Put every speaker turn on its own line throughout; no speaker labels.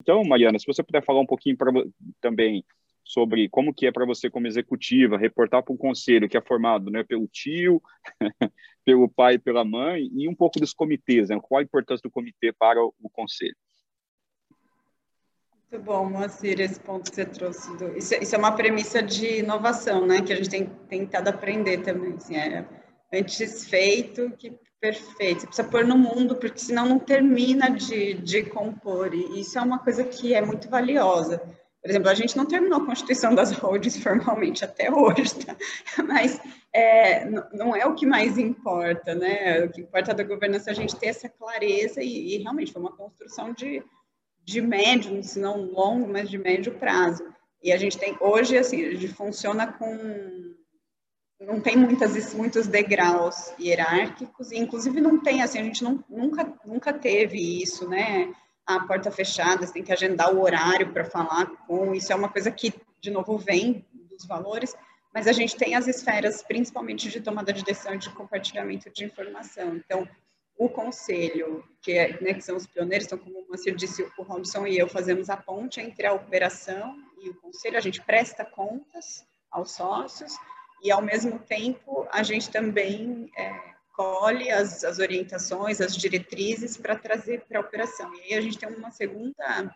Então, Mariana, se você puder falar um pouquinho pra, também sobre como que é para você como executiva reportar para um conselho que é formado né, pelo tio, pelo pai e pela mãe, e um pouco dos comitês, né, qual a importância do comitê para o, o conselho.
Muito bom, Moacir, esse ponto que você trouxe. Do... Isso, isso, é uma premissa de inovação, né, que a gente tem tentado aprender também. Assim, é antes feito que perfeito. Você precisa pôr no mundo, porque senão não termina de, de compor. E isso é uma coisa que é muito valiosa. Por exemplo, a gente não terminou a constituição das holdings formalmente até hoje, tá? mas é, não é o que mais importa, né? O que importa da governança é a gente ter essa clareza e, e realmente foi uma construção de, de médio, se não longo, mas de médio prazo. E a gente tem, hoje, assim, a gente funciona com não tem muitas, muitos degraus hierárquicos, e inclusive não tem, assim, a gente não, nunca, nunca teve isso, né? a porta fechada, você tem que agendar o horário para falar com. Isso é uma coisa que, de novo, vem dos valores, mas a gente tem as esferas, principalmente de tomada de decisão e de compartilhamento de informação. Então, o conselho, que, é, né, que são os pioneiros, então, como o Mancir disse, o Robson e eu fazemos a ponte entre a operação e o conselho, a gente presta contas aos sócios e, ao mesmo tempo, a gente também é, colhe as, as orientações, as diretrizes para trazer para a operação. E aí a gente tem uma segunda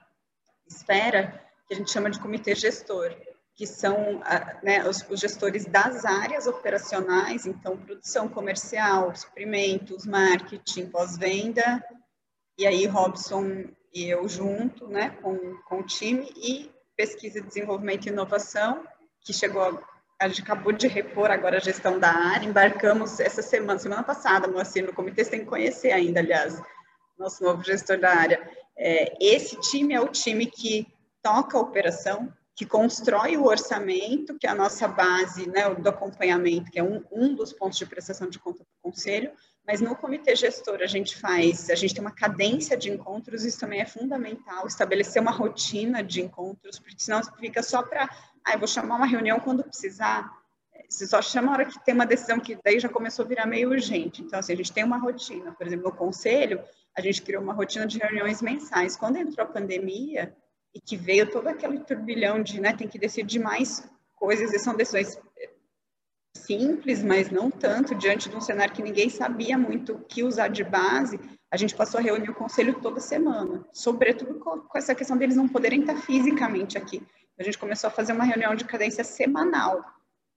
esfera que a gente chama de comitê gestor, que são né, os, os, gestores das áreas operacionais, então produção comercial, suprimentos, marketing, pós-venda, e aí Robson e eu junto, né, com, com o time, e pesquisa, desenvolvimento e inovação, que chegou a gente acabou de repor agora a gestão da área, embarcamos essa semana, semana passada, Moacir, no comitê, você tem que conhecer ainda, aliás, nosso novo gestor da área. É, esse time é o time que toca a operação, que constrói o orçamento, que é a nossa base né, do acompanhamento, que é um, um dos pontos de prestação de conta do conselho, mas no comitê gestor a gente faz, a gente tem uma cadência de encontros, isso também é fundamental, estabelecer uma rotina de encontros, porque senão fica só para ah, eu vou chamar uma reunião quando precisar. Você só chama a hora que tem uma decisão que daí já começou a virar meio urgente. Então, assim, a gente tem uma rotina. Por exemplo, no conselho, a gente criou uma rotina de reuniões mensais. Quando entrou a pandemia e que veio todo aquele turbilhão de, né, tem que decidir mais coisas, e são decisões simples, mas não tanto, diante de um cenário que ninguém sabia muito o que usar de base, a gente passou a reunir o conselho toda semana, sobretudo com essa questão deles não poderem estar fisicamente aqui. A gente começou a fazer uma reunião de cadência semanal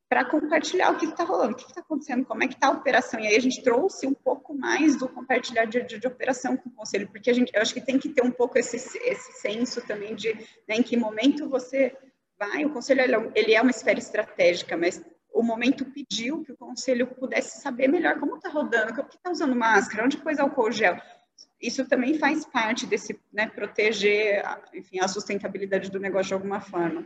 para compartilhar o que está rolando, o que está acontecendo, como é que está a operação. E aí a gente trouxe um pouco mais do compartilhar de, de, de, operação com o conselho, porque a gente, eu acho que tem que ter um pouco esse, esse senso também de né, em que momento você vai. O conselho ele é uma esfera estratégica, mas o momento pediu que o conselho pudesse saber melhor como está rodando, o que está usando máscara, onde pôs álcool gel isso também faz parte desse, né, proteger, enfim, a sustentabilidade do negócio de alguma forma.